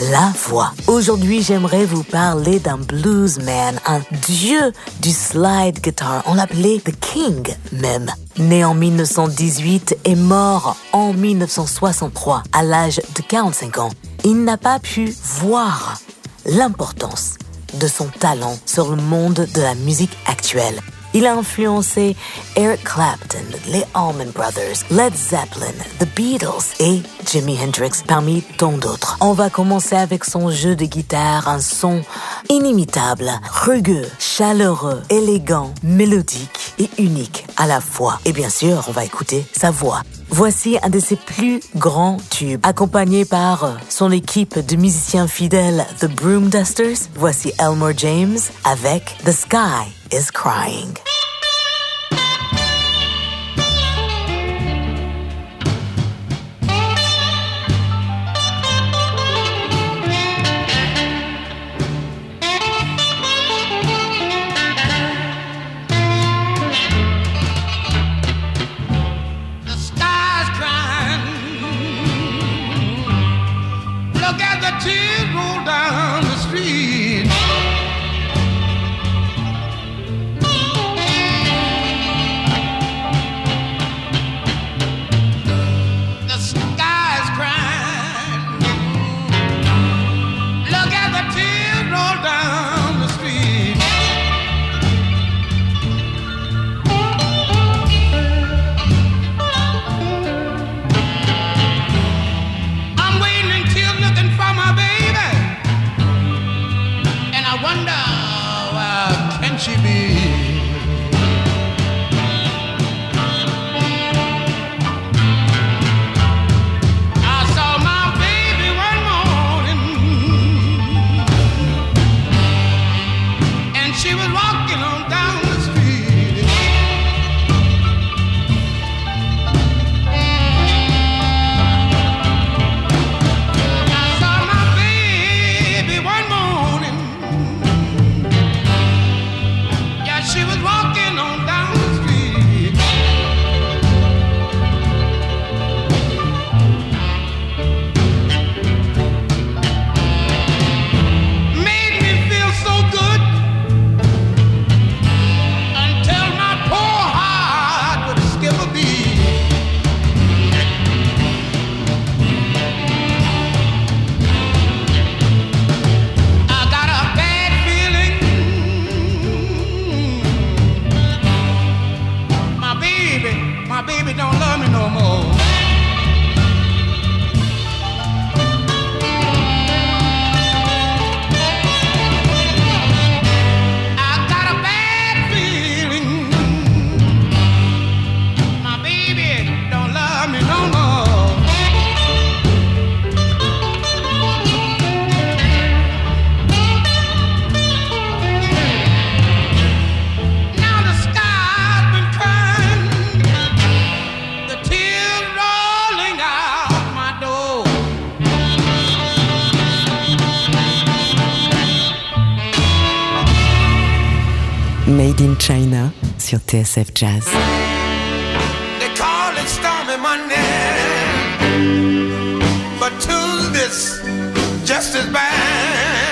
la voix. Aujourd'hui, j'aimerais vous parler d'un bluesman, un dieu du slide guitar. On l'appelait The King même. Né en 1918 et mort en 1963 à l'âge de 45 ans, il n'a pas pu voir l'importance de son talent sur le monde de la musique actuelle. Il a influencé Eric Clapton, les Allman Brothers, Led Zeppelin, The Beatles et Jimi Hendrix parmi tant d'autres. On va commencer avec son jeu de guitare, un son inimitable, rugueux, chaleureux, élégant, mélodique et unique à la fois. Et bien sûr, on va écouter sa voix. Voici un de ses plus grands tubes, accompagné par son équipe de musiciens fidèles, The Broom Dusters. Voici Elmore James avec The Sky is Crying. TSF Jazz. They call it stormy Monday, but Tuesday's just as bad.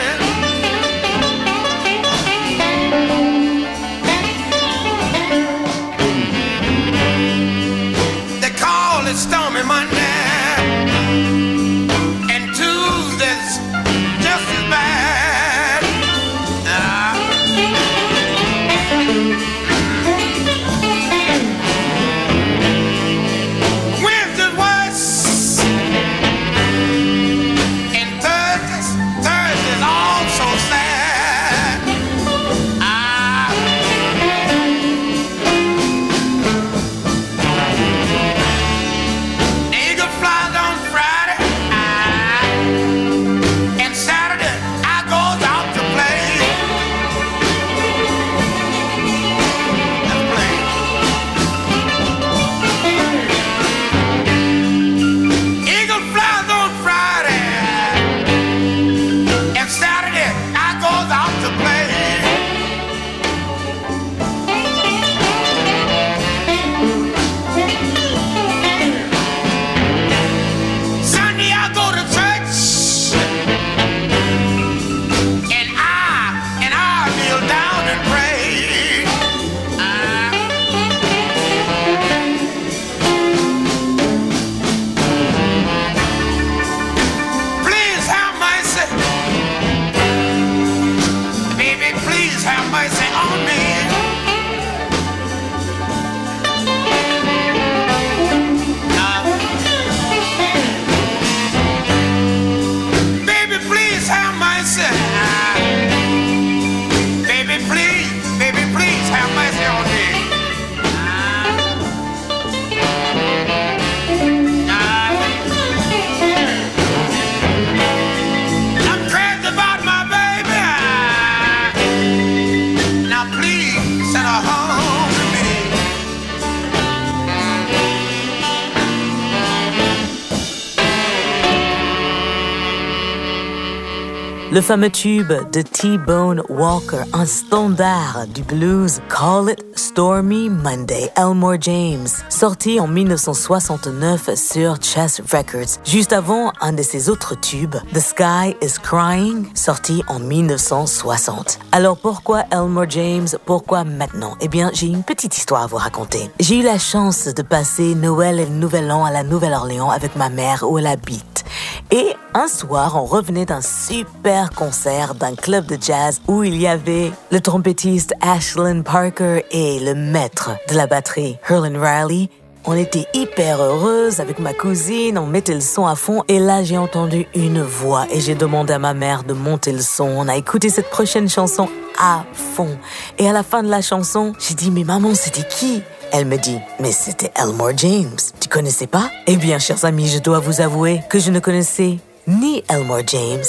Le fameux tube de T-Bone Walker, un standard du blues, Call It Stormy Monday, Elmore James, sorti en 1969 sur Chess Records, juste avant un de ses autres tubes, The Sky is Crying, sorti en 1960. Alors pourquoi Elmore James? Pourquoi maintenant? Eh bien, j'ai une petite histoire à vous raconter. J'ai eu la chance de passer Noël et le Nouvel An à la Nouvelle-Orléans avec ma mère où elle habite. Et un soir, on revenait d'un super concert d'un club de jazz où il y avait le trompettiste Ashlyn Parker et le maître de la batterie, Herlin Riley. On était hyper heureuse avec ma cousine, on mettait le son à fond et là j'ai entendu une voix et j'ai demandé à ma mère de monter le son. On a écouté cette prochaine chanson à fond. Et à la fin de la chanson, j'ai dit mais maman c'était qui? Elle me dit, mais c'était Elmore James. Tu connaissais pas? Eh bien, chers amis, je dois vous avouer que je ne connaissais ni Elmore James,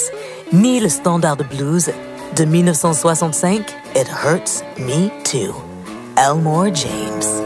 ni le standard de blues de 1965, It Hurts Me Too. Elmore James.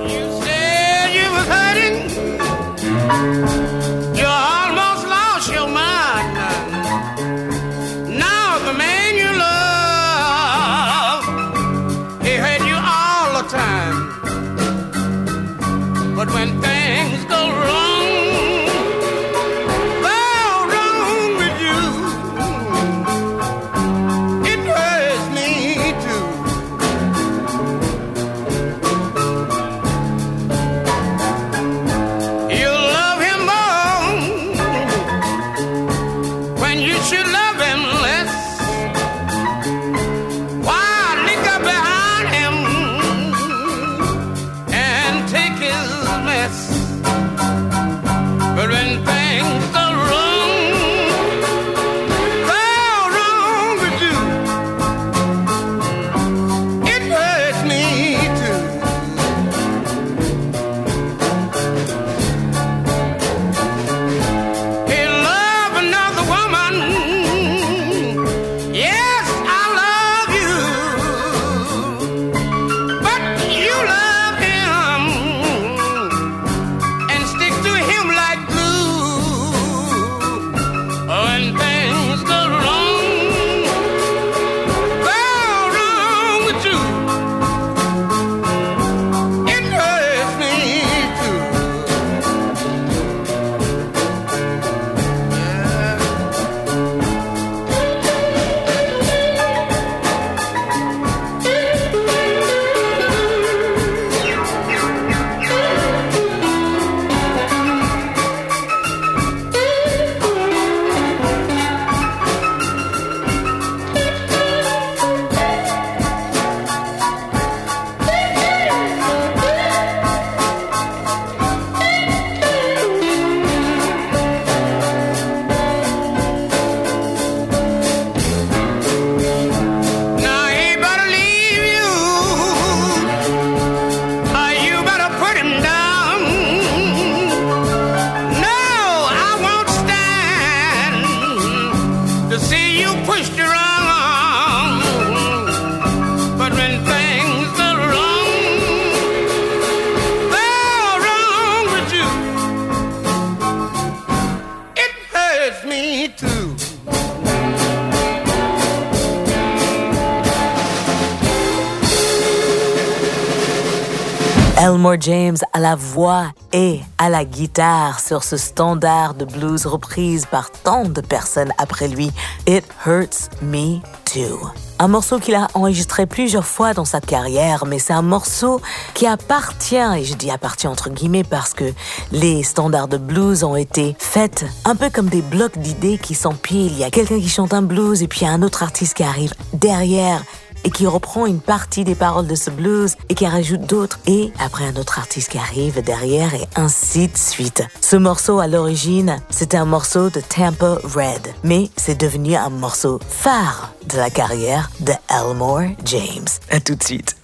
Elmore James à la voix et à la guitare sur ce standard de blues reprise par tant de personnes après lui, It Hurts Me Too. Un morceau qu'il a enregistré plusieurs fois dans sa carrière, mais c'est un morceau qui appartient, et je dis appartient entre guillemets parce que les standards de blues ont été faits un peu comme des blocs d'idées qui s'empilent. Il y a quelqu'un qui chante un blues et puis il y a un autre artiste qui arrive derrière et qui reprend une partie des paroles de ce blues et qui rajoute d'autres et après un autre artiste qui arrive derrière et ainsi de suite. Ce morceau à l'origine, c'était un morceau de Tampa Red, mais c'est devenu un morceau phare de la carrière de Elmore James. À tout de suite.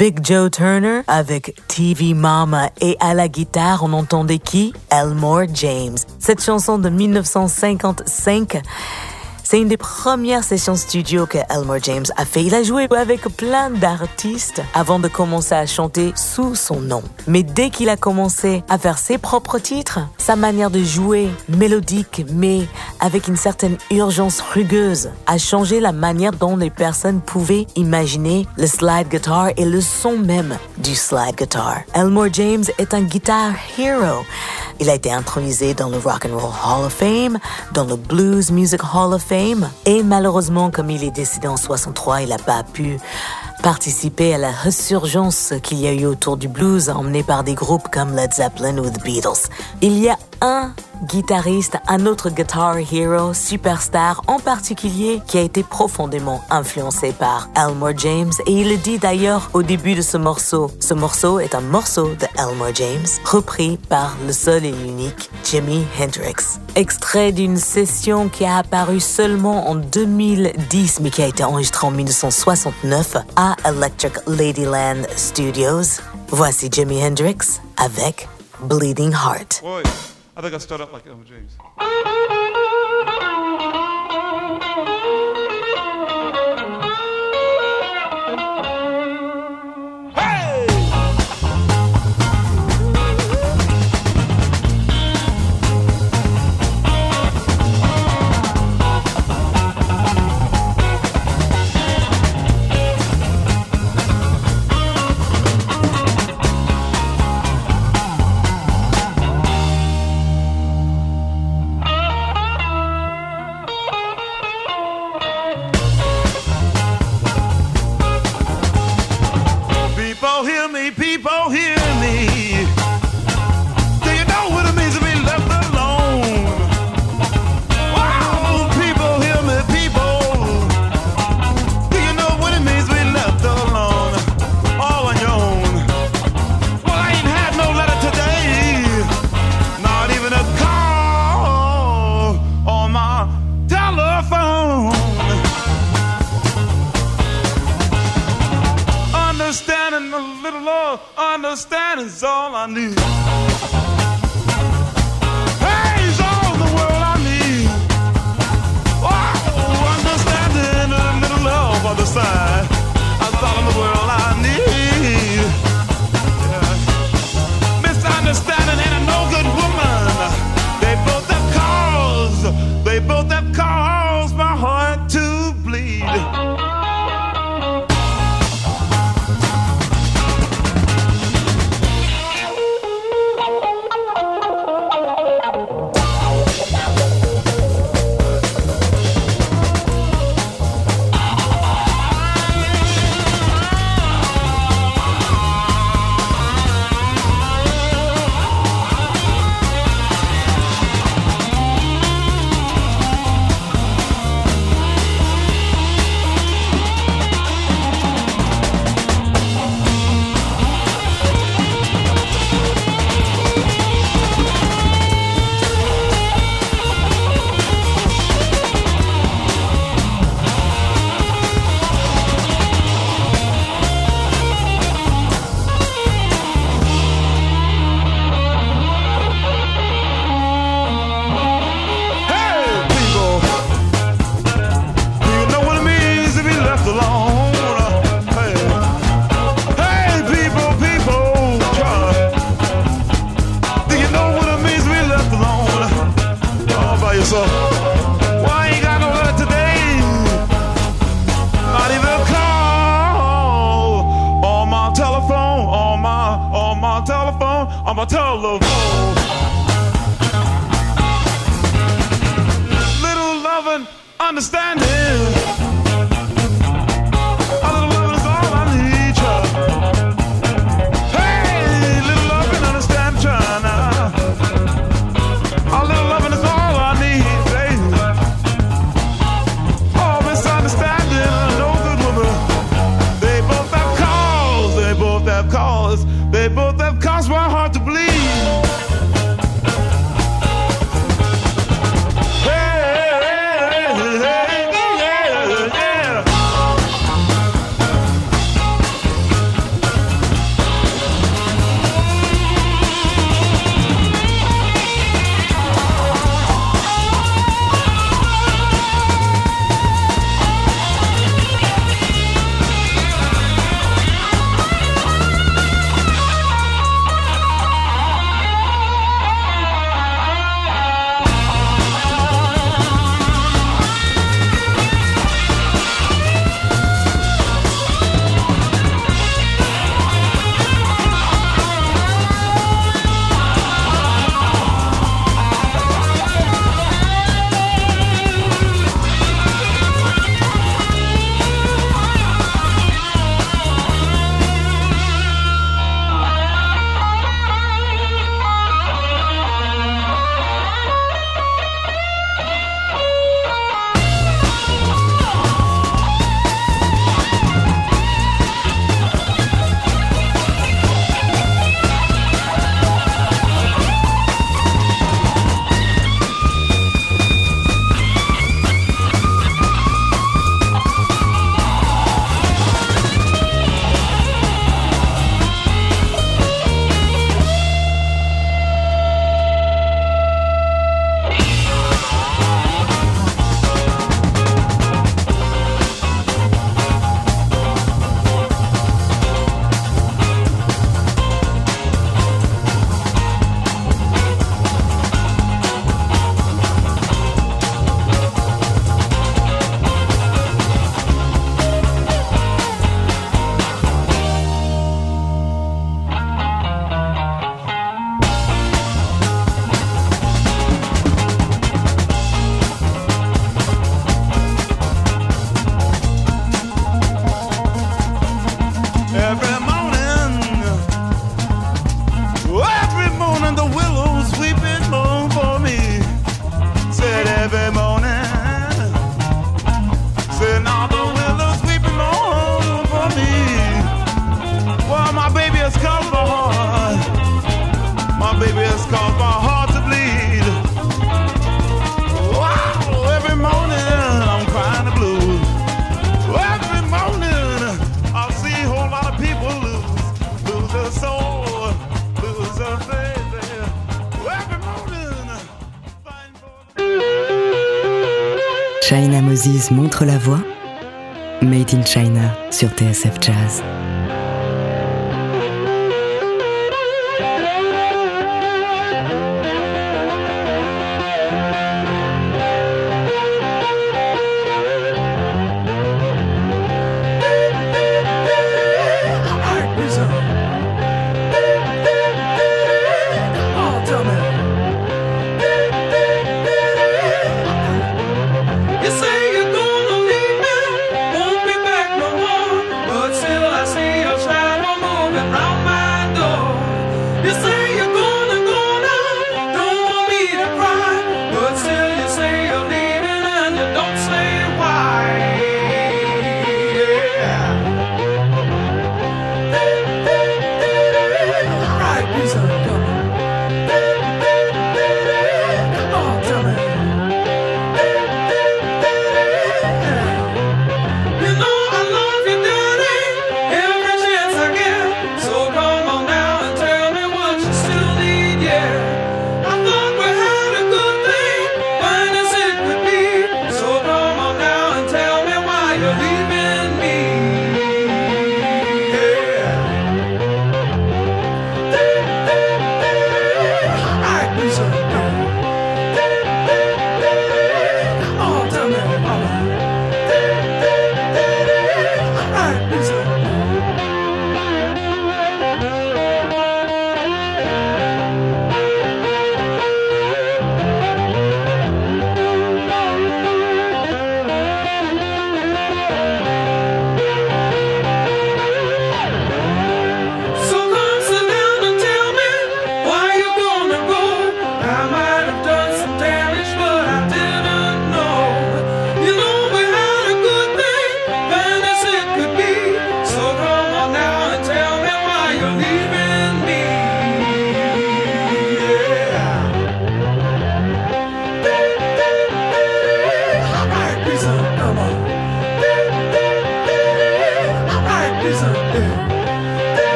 Big Joe Turner avec TV Mama et à la guitare on entendait qui? Elmore James. Cette chanson de 1955 c'est une des premières sessions studio que Elmore James a fait. Il a joué avec plein d'artistes avant de commencer à chanter sous son nom. Mais dès qu'il a commencé à faire ses propres titres, sa manière de jouer, mélodique mais avec une certaine urgence rugueuse, a changé la manière dont les personnes pouvaient imaginer le slide guitar et le son même du slide guitar. Elmore James est un guitar hero. Il a été intronisé dans le Rock and Roll Hall of Fame, dans le Blues Music Hall of Fame, et malheureusement, comme il est décédé en 63, il n'a pas pu participer à la ressurgence qu'il y a eu autour du blues, emmené par des groupes comme Led Zeppelin ou The Beatles. Il y a un guitariste, un autre guitar hero, superstar en particulier, qui a été profondément influencé par Elmore James, et il le dit d'ailleurs au début de ce morceau. Ce morceau est un morceau de Elmore James, repris par le seul et l'unique Jimi Hendrix. Extrait d'une session qui a apparu seulement en 2010, mais qui a été enregistrée en 1969 à Electric Ladyland Studios. Voici Jimi Hendrix avec Bleeding Heart. I think I start up like Elmer James. of. Little loving, understanding. China Moses montre la voie. Made in China sur TSF Jazz.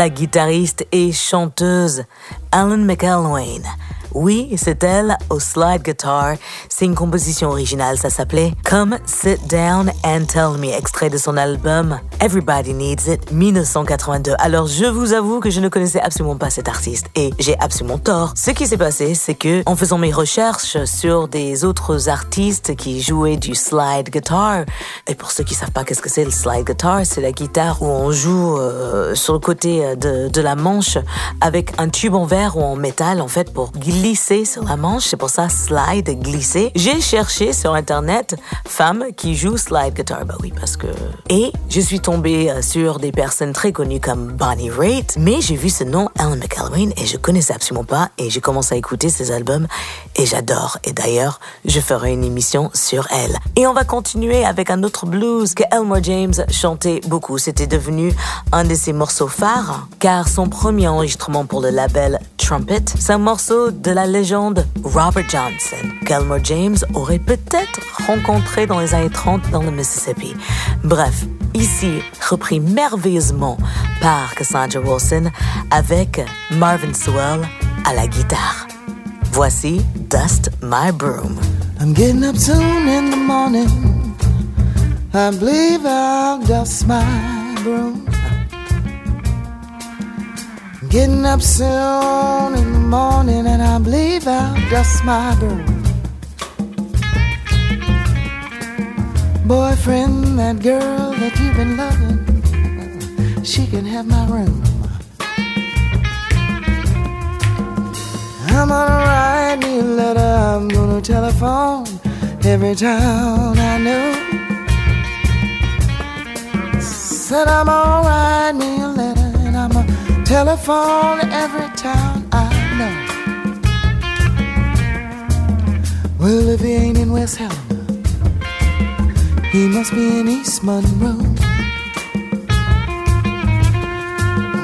La guitariste et chanteuse Alan McElwain. Oui, c'est elle au slide guitar. C'est une composition originale, ça s'appelait Come Sit Down and Tell Me, extrait de son album Everybody Needs It 1982. Alors je vous avoue que je ne connaissais absolument pas cet artiste et j'ai absolument tort. Ce qui s'est passé, c'est que en faisant mes recherches sur des autres artistes qui jouaient du slide guitar, et pour ceux qui savent pas qu'est-ce que c'est le slide guitar, c'est la guitare où on joue euh, sur le côté de, de la manche avec un tube en verre ou en métal en fait pour glisser sur la manche, c'est pour ça slide, glisser. J'ai cherché sur internet femme qui joue slide guitar, bah oui parce que... Et je suis tombée euh, sur des personnes très connues comme Bonnie Raitt, mais j'ai vu ce nom Alan McElwain et je connaissais absolument pas et j'ai commencé à écouter ses albums et j'adore. Et d'ailleurs, je ferai une émission sur elle. Et on va continuer avec un autre blues que Elmore James chantait beaucoup. C'était devenu un de ses morceaux phares car son premier enregistrement pour le label Trumpet, c'est un morceau de la légende Robert Johnson, qu'Elmore James aurait peut-être rencontré dans les années 30 dans le Mississippi. Bref, ici repris merveilleusement par Cassandra Wilson avec Marvin Sewell à la guitare. Voici Dust My Broom. I'm getting up soon in the morning. I believe I'll dust my broom. Getting up soon in the morning, and I believe I'll dust my broom. Boyfriend, that girl that you've been loving, she can have my room. I'm gonna write me a letter, I'm gonna telephone every town I know. Said I'm gonna write me a letter, and I'm gonna telephone every town I know. Well, if he ain't in West Helena, he must be in East Monroe.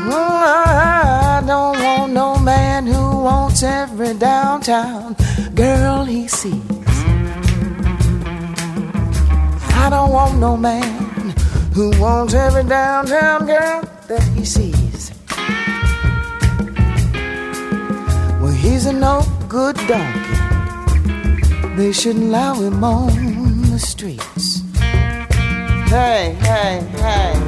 Oh, I don't want no man who wants every downtown girl he sees. I don't want no man who wants every downtown girl that he sees. Well, he's a no good donkey. They shouldn't allow him on. Hey, hey, hey.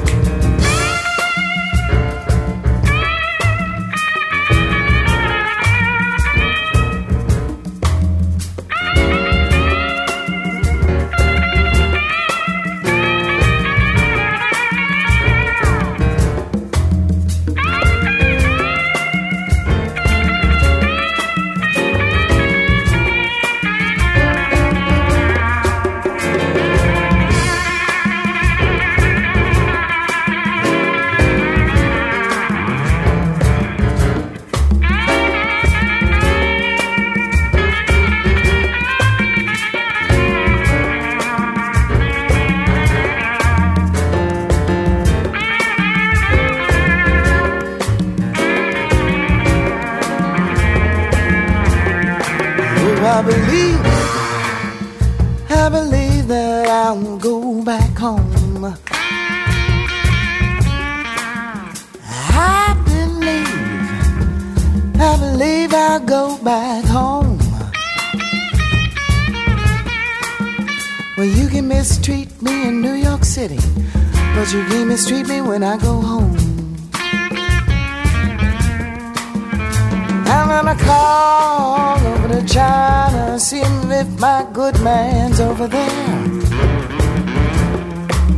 I'm gonna call over to China, see if my good man's over there.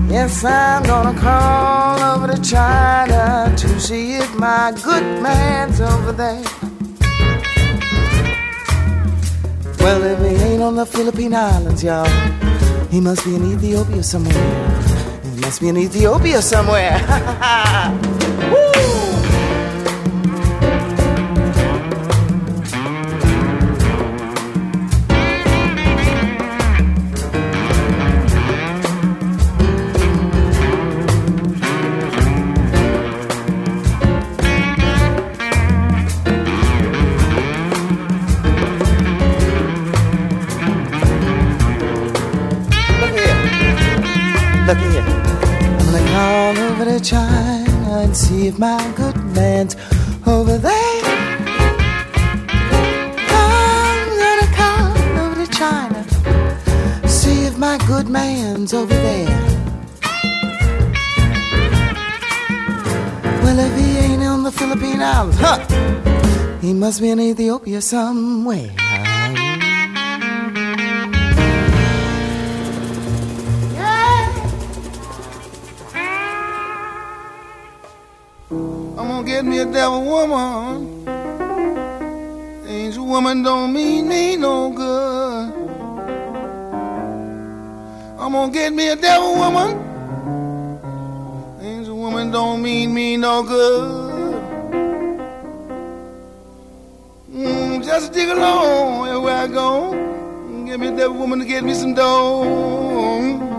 Yes, I'm gonna call over to China to see if my good man's over there. Well, if he ain't on the Philippine Islands, y'all, he must be in Ethiopia somewhere. He must be in Ethiopia somewhere. China and see if my good man's over there. I'm gonna come over to China, see if my good man's over there. Well, if he ain't on the Philippine Islands, huh? He must be in Ethiopia somewhere. Gonna get me a devil woman. Angel woman don't mean me no good. I'm gonna get me a devil woman. Angel woman don't mean me no good. Mm, just dig along everywhere I go. Get me a devil woman to get me some dough.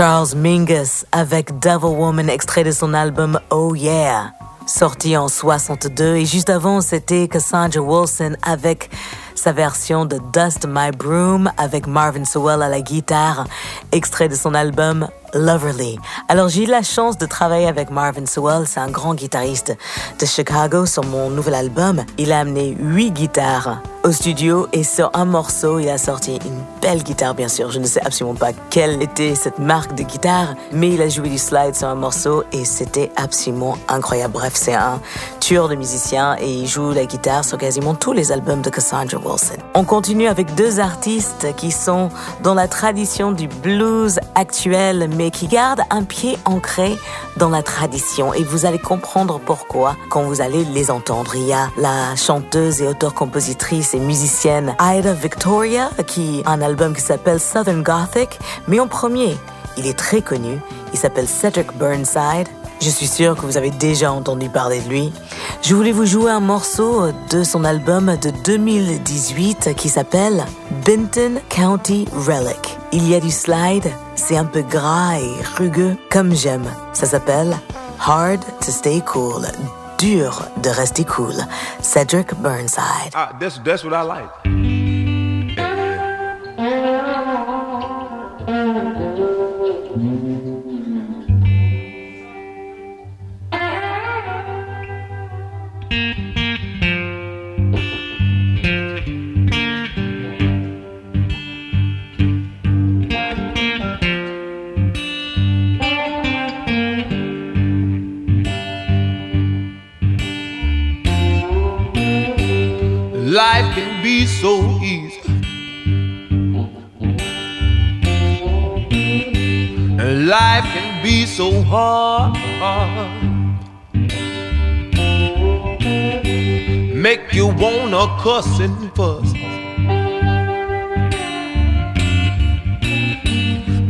Charles Mingus avec Devil Woman, extrait de son album Oh Yeah, sorti en 62. Et juste avant, c'était Cassandra Wilson avec sa version de Dust My Broom avec Marvin Sewell à la guitare, extrait de son album Loverly. Alors j'ai eu la chance de travailler avec Marvin Sewell, c'est un grand guitariste de Chicago sur mon nouvel album. Il a amené huit guitares au studio et sur un morceau, il a sorti une belle guitare bien sûr. Je ne sais absolument pas quelle était cette marque de guitare, mais il a joué du slide sur un morceau et c'était absolument incroyable. Bref, c'est un de musicien et il joue la guitare sur quasiment tous les albums de Cassandra Wilson. On continue avec deux artistes qui sont dans la tradition du blues actuel mais qui gardent un pied ancré dans la tradition et vous allez comprendre pourquoi quand vous allez les entendre. Il y a la chanteuse et auteure-compositrice et musicienne Ida Victoria qui a un album qui s'appelle Southern Gothic, mais en premier, il est très connu, il s'appelle Cedric Burnside. Je suis sûr que vous avez déjà entendu parler de lui. Je voulais vous jouer un morceau de son album de 2018 qui s'appelle Benton County Relic. Il y a du slide, c'est un peu gras et rugueux comme j'aime. Ça s'appelle Hard to Stay Cool. Dur de rester cool. Cedric Burnside. Ah, that's what I like. So hard. Make you wanna cuss and fuss.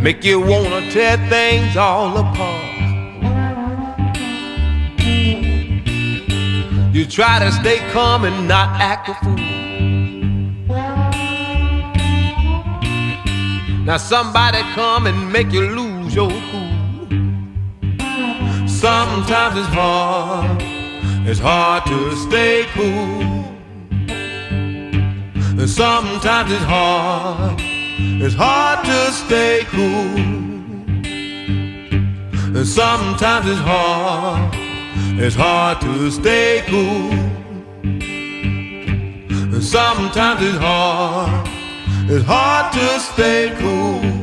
Make you wanna tear things all apart. You try to stay calm and not act a fool. Now somebody come and make you lose your cool. Sometimes it's hard, it's hard to stay cool. And sometimes it's hard, it's hard to stay cool. And sometimes it's hard. It's hard to stay cool. And sometimes it's hard. It's hard to stay cool.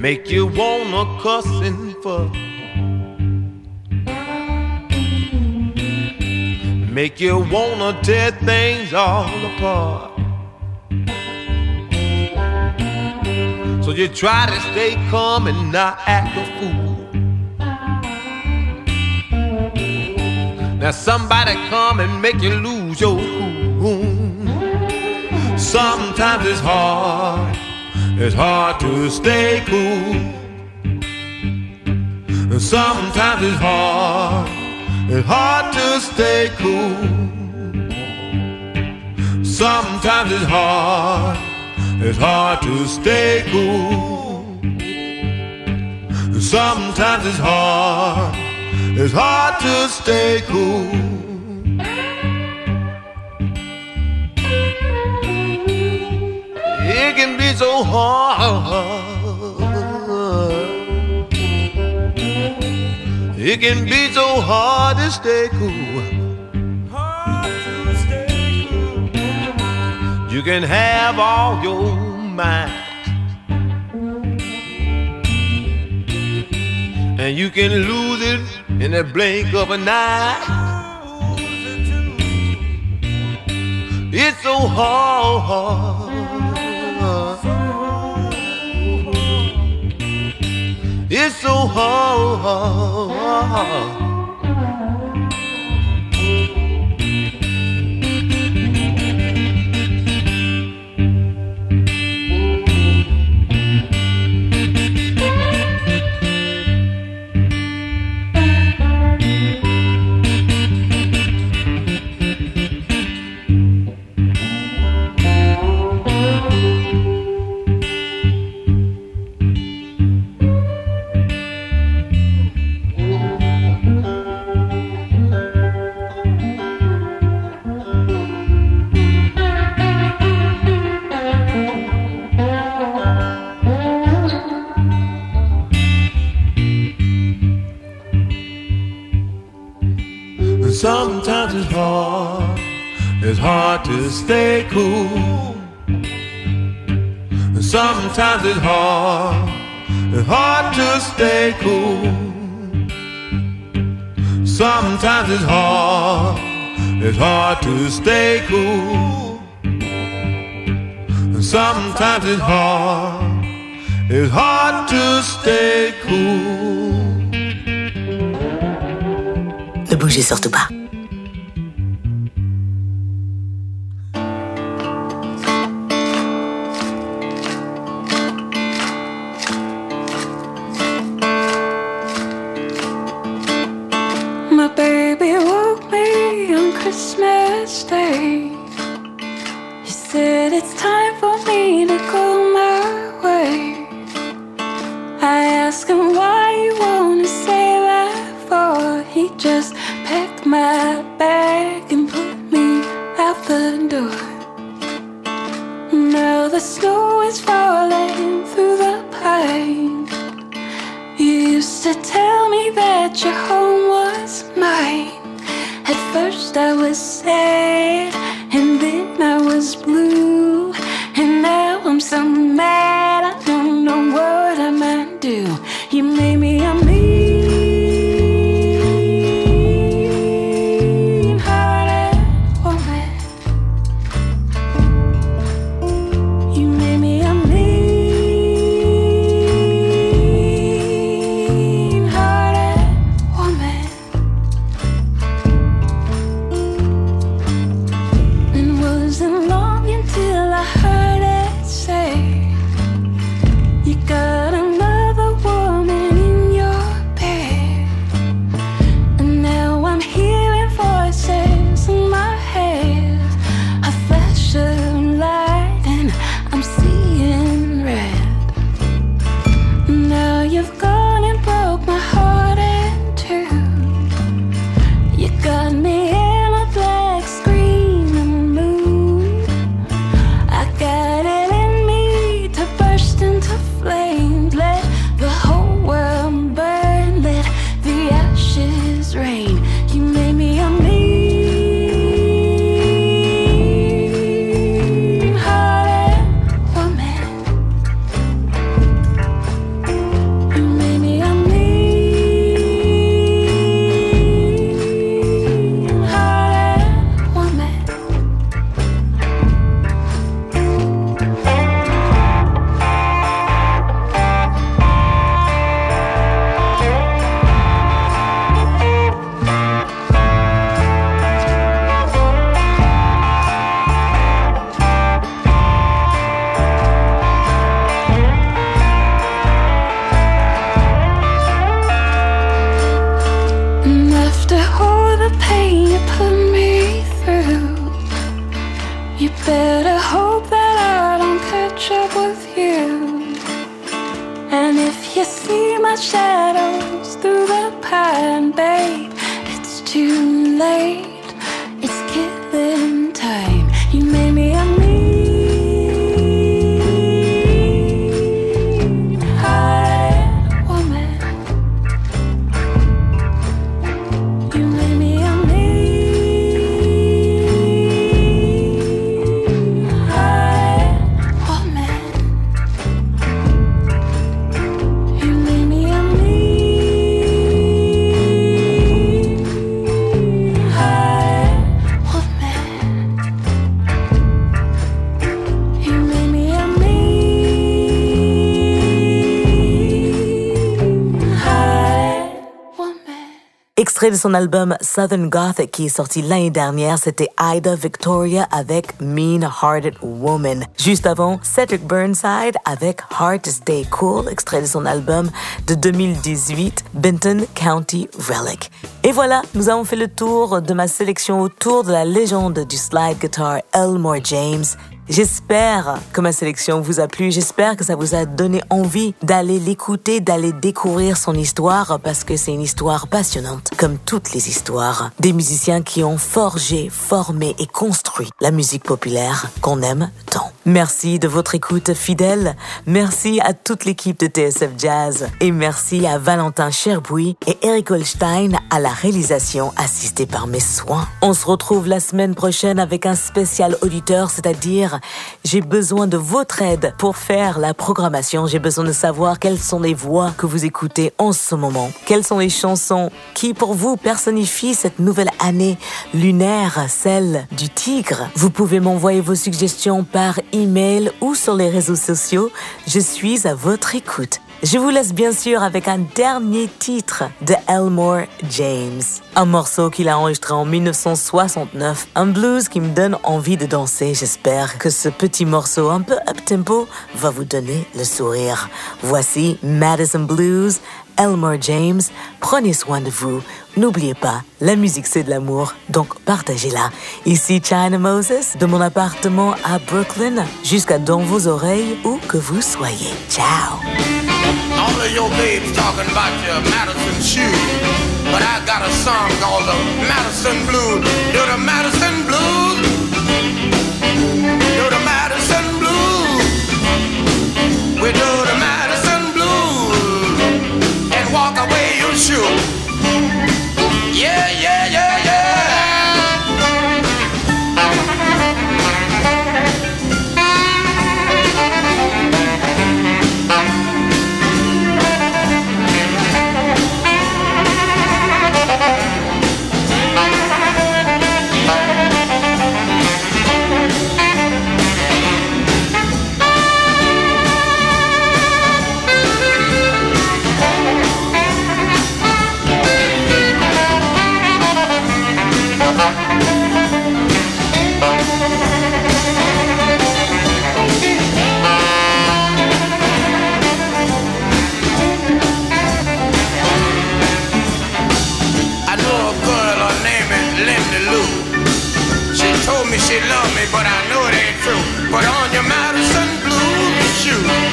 Make you wanna cuss and fuss. Make you wanna tear things all apart. So you try to stay calm and not act a fool. Now somebody come and make you lose your cool. Sometimes it's hard, it's hard to stay cool. Sometimes it's hard, it's hard to stay cool. Sometimes it's hard. It's hard to stay cool. Sometimes it's hard. It's hard to stay cool. It can be so hard. It can be so hard to stay cool. You can have all your mind. And you can lose it in the blink of an eye. It's so hard. It's so hard. Sometimes it's hard, to stay cool. Sometimes it's hard, it's hard to stay cool. Ne bougez surtout pas. I asked him why you wanna say that for. He just packed my bag and put me out the door. Now the snow is falling through the pines. You used to tell me that your home was mine. At first I was sad, and then I was blue. And now I'm so mad, You made Extrait de son album Southern Gothic qui est sorti l'année dernière, c'était Ida Victoria avec Mean Hearted Woman. Juste avant, Cedric Burnside avec Heart Stay Cool, extrait de son album de 2018, Benton County Relic. Et voilà, nous avons fait le tour de ma sélection autour de la légende du slide guitar Elmore James. J'espère que ma sélection vous a plu. J'espère que ça vous a donné envie d'aller l'écouter, d'aller découvrir son histoire parce que c'est une histoire passionnante, comme toutes les histoires des musiciens qui ont forgé, formé et construit la musique populaire qu'on aime tant. Merci de votre écoute fidèle. Merci à toute l'équipe de TSF Jazz et merci à Valentin Cherbouy et Eric Holstein à la réalisation assistée par mes soins. On se retrouve la semaine prochaine avec un spécial auditeur, c'est-à-dire j'ai besoin de votre aide pour faire la programmation. J'ai besoin de savoir quelles sont les voix que vous écoutez en ce moment. Quelles sont les chansons qui, pour vous, personnifient cette nouvelle année lunaire, celle du tigre? Vous pouvez m'envoyer vos suggestions par email ou sur les réseaux sociaux. Je suis à votre écoute. Je vous laisse bien sûr avec un dernier titre de Elmore James. Un morceau qu'il a enregistré en 1969. Un blues qui me donne envie de danser. J'espère que ce petit morceau un peu up-tempo va vous donner le sourire. Voici Madison Blues, Elmore James. Prenez soin de vous. N'oubliez pas, la musique c'est de l'amour, donc partagez-la. Ici China Moses, de mon appartement à Brooklyn, jusqu'à dans vos oreilles, où que vous soyez. Ciao! you. me she love me, but I know it ain't true. Put on your Madison blue shoes.